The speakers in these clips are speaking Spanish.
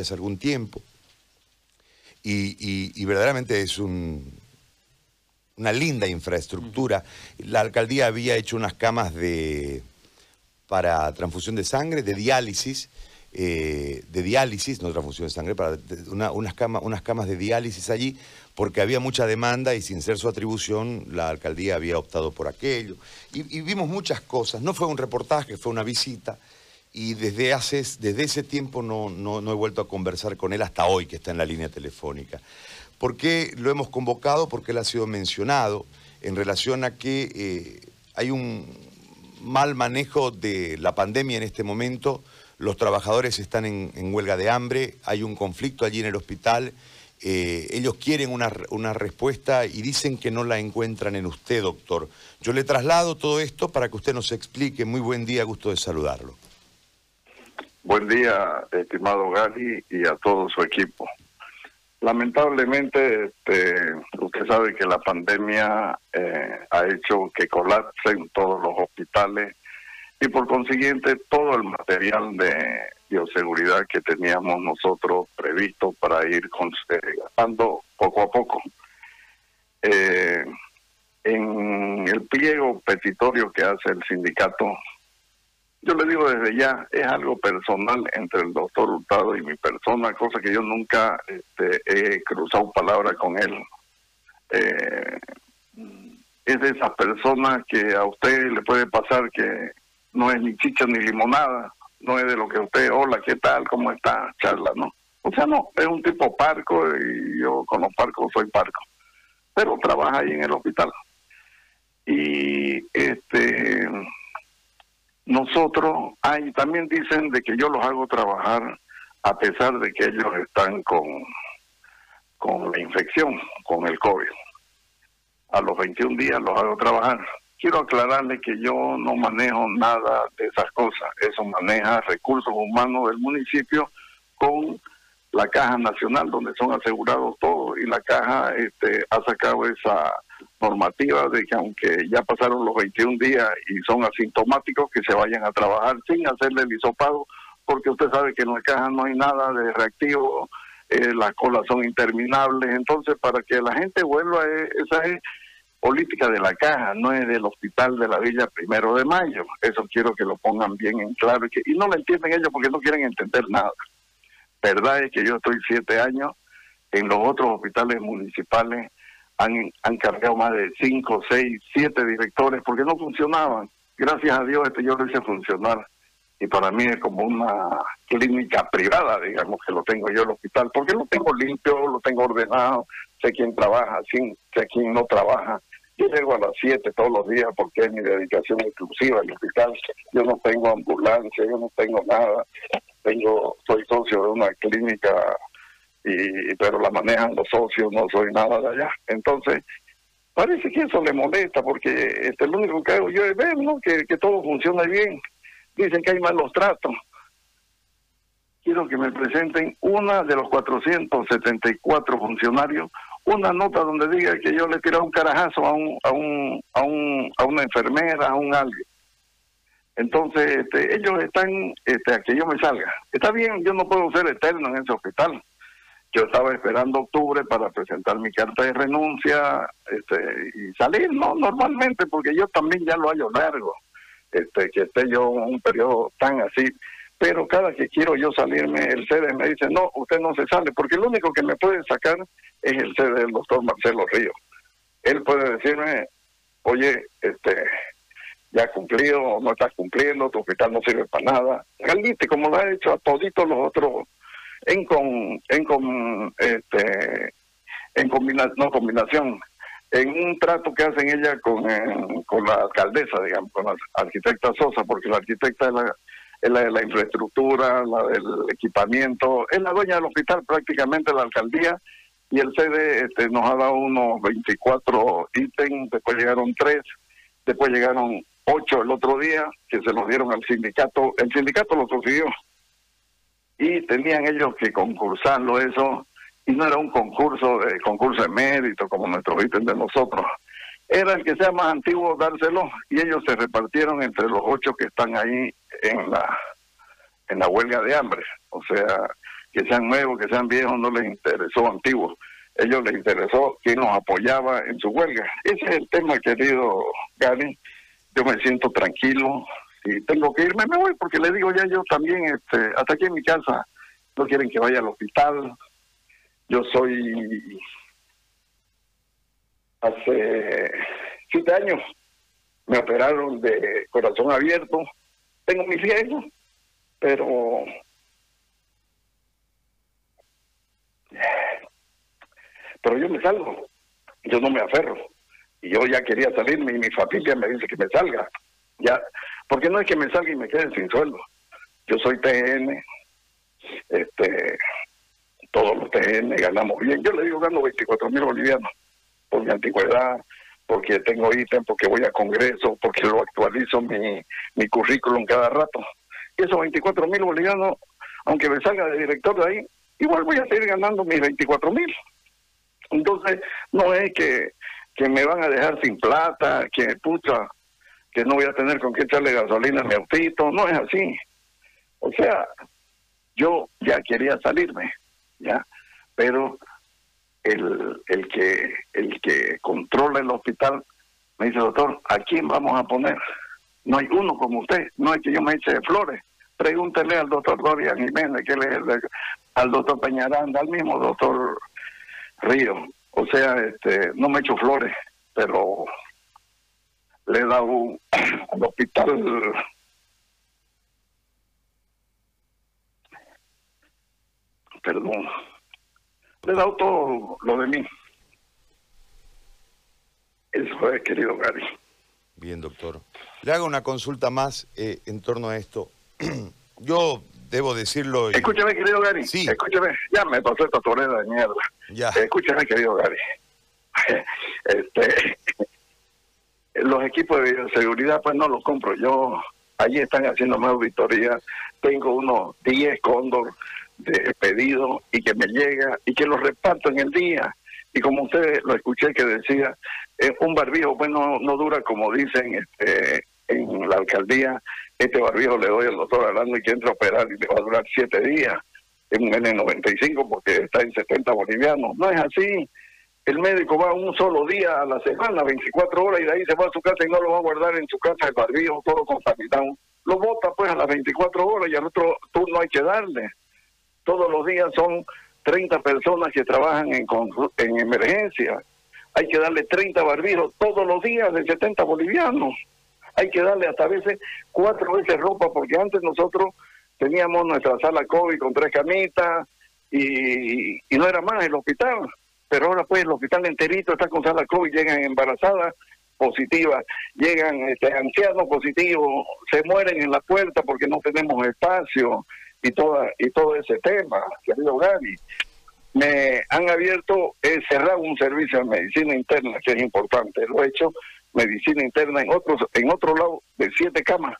hace algún tiempo. Y, verdaderamente es un, una linda infraestructura. La alcaldía había hecho unas camas de, para transfusión de sangre, de diálisis, eh, de diálisis, no transfusión de sangre, para unas, camas, unas camas de diálisis allí, porque había mucha demanda y sin ser su atribución, la alcaldía había optado por aquello. Y, y vimos muchas cosas. No fue un reportaje, fue una visita y desde, hace, desde ese tiempo no, no, he vuelto a conversar con él hasta hoy que está en la línea telefónica. ¿Por qué lo hemos convocado? Porque él ha sido mencionado en relación a que eh, hay un mal manejo de la pandemia en este momento, los trabajadores están en, huelga de hambre, hay un conflicto allí en el hospital, eh, ellos quieren una, una respuesta y dicen que no la encuentran en usted, doctor. Yo le traslado todo esto para que usted nos explique. Muy buen día, gusto de saludarlo. Buen día, estimado Gali, y a todo su equipo. Lamentablemente, este, usted sabe que la pandemia eh, ha hecho que colapsen todos los hospitales y por consiguiente todo el material de bioseguridad que teníamos nosotros previsto para ir gastando poco a poco. Eh, en el pliego petitorio que hace el sindicato yo le digo desde ya, es algo personal entre el doctor Hurtado y mi persona, cosa que yo nunca este, he cruzado palabra con él. Eh, es de esas personas que a usted le puede pasar que no es ni chicha ni limonada, no es de lo que usted, hola, ¿qué tal? ¿Cómo está? Charla, ¿no? O sea, no, es un tipo parco y yo con los parcos soy parco, pero trabaja ahí en el hospital. Y este nosotros, hay, también dicen de que yo los hago trabajar a pesar de que ellos están con, con la infección, con el COVID. A los 21 días los hago trabajar. Quiero aclararle que yo no manejo nada de esas cosas. Eso maneja recursos humanos del municipio con la Caja Nacional, donde son asegurados todos, y la Caja este, ha sacado esa normativa de que aunque ya pasaron los 21 días y son asintomáticos, que se vayan a trabajar sin hacerle el hisopado, porque usted sabe que en la caja no hay nada de reactivo, eh, las colas son interminables, entonces para que la gente vuelva, eh, esa es política de la caja, no es del hospital de la Villa Primero de Mayo, eso quiero que lo pongan bien en claro, y, que, y no lo entienden ellos porque no quieren entender nada. Verdad es que yo estoy siete años en los otros hospitales municipales han, han cargado más de cinco, seis, siete directores porque no funcionaban. Gracias a Dios este yo lo hice funcionar y para mí es como una clínica privada, digamos, que lo tengo yo el hospital, porque lo tengo limpio, lo tengo ordenado, sé quién trabaja, sé quién no trabaja. Yo llego a las siete todos los días porque es mi dedicación exclusiva al hospital. Yo no tengo ambulancia, yo no tengo nada. Tengo, soy socio de una clínica y pero la manejan los socios, no soy nada de allá. Entonces, parece que eso le molesta porque este, lo único que hago yo es ver ¿no? que, que todo funciona bien. Dicen que hay malos tratos. Quiero que me presenten una de los 474 funcionarios, una nota donde diga que yo le tiré un carajazo a un, a un, a un, a una enfermera, a un alguien. Entonces, este, ellos están este, a que yo me salga. Está bien, yo no puedo ser eterno en ese hospital yo estaba esperando octubre para presentar mi carta de renuncia este, y salir, ¿no? Normalmente, porque yo también ya lo hallo largo, este, que esté yo un periodo tan así. Pero cada que quiero yo salirme, el sede me dice, no, usted no se sale, porque lo único que me puede sacar es el sede del doctor Marcelo Río. Él puede decirme, oye, este, ya cumplido, no estás cumpliendo, tu hospital no sirve para nada. Galite, como lo ha hecho a toditos los otros en con, en con, este, en combinación, no combinación, en un trato que hacen ella con, eh, con la alcaldesa, digamos, con la arquitecta Sosa, porque la arquitecta es la, es la de la infraestructura, la del equipamiento, es la dueña del hospital prácticamente la alcaldía, y el CD este, nos ha dado unos 24 ítems, después llegaron tres, después llegaron ocho el otro día, que se los dieron al sindicato, el sindicato lo consiguió, y tenían ellos que concursarlo eso, y no era un concurso de concurso de mérito como nuestro ítem de nosotros, era el que sea más antiguo dárselo, y ellos se repartieron entre los ocho que están ahí en la en la huelga de hambre. O sea, que sean nuevos, que sean viejos, no les interesó antiguos. Ellos les interesó quién nos apoyaba en su huelga. Ese es el tema, querido Gary. Yo me siento tranquilo. Si tengo que irme, me voy, porque le digo ya yo también, este, hasta aquí en mi casa, no quieren que vaya al hospital. Yo soy hace siete años me operaron de corazón abierto. Tengo mis riesgos, pero pero yo me salgo, yo no me aferro. Y yo ya quería salirme y mi familia me dice que me salga. Ya, porque no es que me salga y me quede sin sueldo. Yo soy TN, este, todos los TN ganamos bien. Yo le digo gano 24 mil bolivianos por mi antigüedad, porque tengo ítem, porque voy a congreso, porque lo actualizo mi, mi currículum cada rato. Y esos 24 mil bolivianos, aunque me salga de director de ahí, igual voy a seguir ganando mis 24 mil. Entonces, no es que, que me van a dejar sin plata, que pucha, que no voy a tener con qué echarle gasolina a mi autito, no es así. O sea, yo ya quería salirme, ya, pero el, el que el que controla el hospital me dice, doctor, ¿a quién vamos a poner? No hay uno como usted, no es que yo me eche flores. Pregúntele al doctor Dorian Jiménez, que le, al doctor Peñaranda, al mismo doctor Río. O sea, este, no me echo flores, pero le he dado al hospital perdón le he dado todo lo de mí. Eso es, querido Gary. Bien, doctor. Le hago una consulta más eh, en torno a esto. Yo debo decirlo. Escúchame, querido Gary. Sí. Escúchame. Ya me pasó esta torera de mierda. Ya. Escúchame, querido Gary. este, los equipos de bioseguridad, pues no los compro yo. Allí están haciendo más auditoría. Tengo unos 10 cóndor de pedido y que me llega y que lo reparto en el día. Y como usted lo escuché que decía, eh, un barbijo, pues no, dura como dicen este, en la alcaldía, este barbijo le doy al doctor hablando y que entra a operar y le va a durar siete días, en un N95 porque está en 70 bolivianos. No es así. El médico va un solo día a la semana, 24 horas, y de ahí se va a su casa y no lo va a guardar en su casa el barbijo, todo contaminado. Lo bota pues a las 24 horas y al otro turno hay que darle todos los días son 30 personas que trabajan en, en emergencia. Hay que darle 30 barbijos todos los días de 70 bolivianos. Hay que darle hasta veces cuatro veces ropa, porque antes nosotros teníamos nuestra sala COVID con tres camitas y, y no era más el hospital. Pero ahora pues el hospital enterito está con sala COVID, llegan embarazadas positivas, llegan este, ancianos positivos, se mueren en la puerta porque no tenemos espacio y toda y todo ese tema, querido Gary. Me han abierto, he cerrado un servicio de medicina interna que es importante, lo he hecho medicina interna en otros en otro lado de siete camas.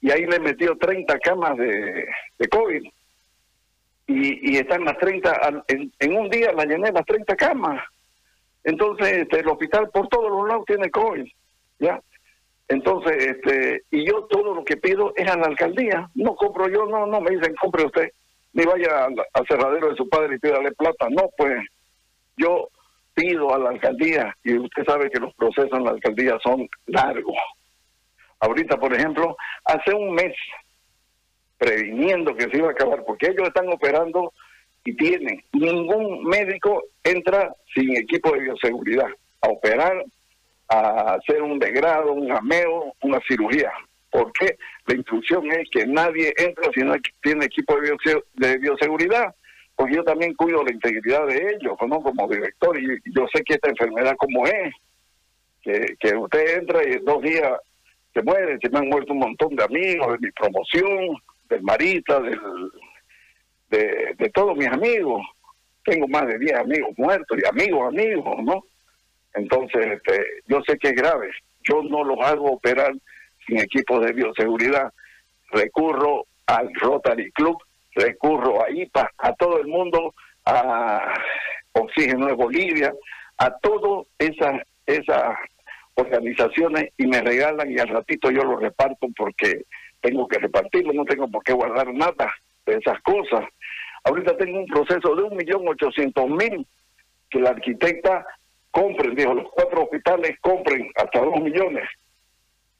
Y ahí le he metido 30 camas de, de COVID y, y están las 30 en, un día la llené las 30 camas entonces este, el hospital por todos los lados tiene COVID ya entonces, este, y yo todo lo que pido es a la alcaldía. No compro yo, no, no me dicen compre usted, ni vaya al, cerradero de su padre y pídale plata. No, pues yo pido a la alcaldía y usted sabe que los procesos en la alcaldía son largos. Ahorita, por ejemplo, hace un mes, previniendo que se iba a acabar, porque ellos están operando y tienen, ningún médico entra sin equipo de bioseguridad a operar a hacer un degrado, un ameo, una cirugía. Porque la instrucción es que nadie entra si no tiene equipo de, bioseguridad, porque yo también cuido la integridad de ellos, ¿no? como director, y yo sé que esta enfermedad como es, que, que usted entra y en dos días se muere, se me han muerto un montón de amigos, de mi promoción, del Marita, del, de, de todos mis amigos. Tengo más de 10 amigos muertos y amigos, amigos, ¿no? Entonces, este, yo sé que es grave. Yo no los hago operar sin equipos de bioseguridad. Recurro al Rotary Club, recurro a IPA, a todo el mundo, a Oxígeno de Bolivia, a todas esas, esas organizaciones y me regalan y al ratito yo lo reparto porque tengo que repartirlo, no tengo por qué guardar nada de esas cosas. Ahorita tengo un proceso de un millón ochocientos mil que la arquitecta compren, dijo, los cuatro hospitales compren hasta dos millones.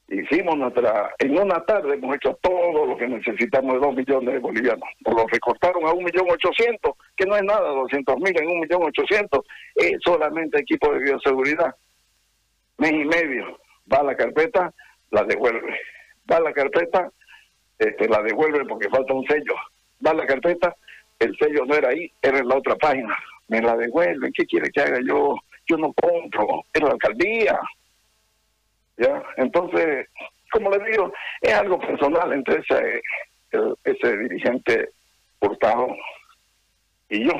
Hicimos nuestra, en una tarde hemos hecho todo lo que necesitamos de dos millones de bolivianos. Nos lo recortaron a un millón ochocientos, que no es nada, doscientos mil en un millón ochocientos, es solamente equipo de bioseguridad. Mes y medio, va la carpeta, la devuelve. Va a la carpeta, este, la devuelve porque falta un sello. Va a la carpeta, el sello no era ahí, era en la otra página. Me la devuelven, ¿qué quiere que haga yo? Yo no compro, es la alcaldía. ¿Ya? Entonces, como le digo, es algo personal entre ese, ese dirigente Hurtado y yo.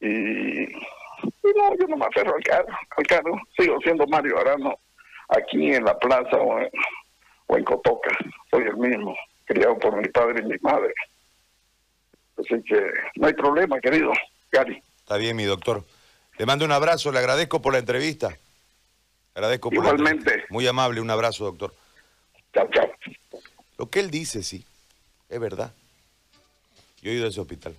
Y, no, yo no me aferro al carro, al carro. Sigo siendo Mario Arano aquí en la plaza o en Cotoca. Soy el mismo, criado por mi padre y mi madre. Así que no hay problema, querido Gary. Está bien, mi doctor. Le mando un abrazo, le agradezco por la entrevista. Agradezco por Igualmente. Muy amable, un abrazo, doctor. Chao, chao. Lo que él dice, sí, es verdad. Yo he ido a ese hospital.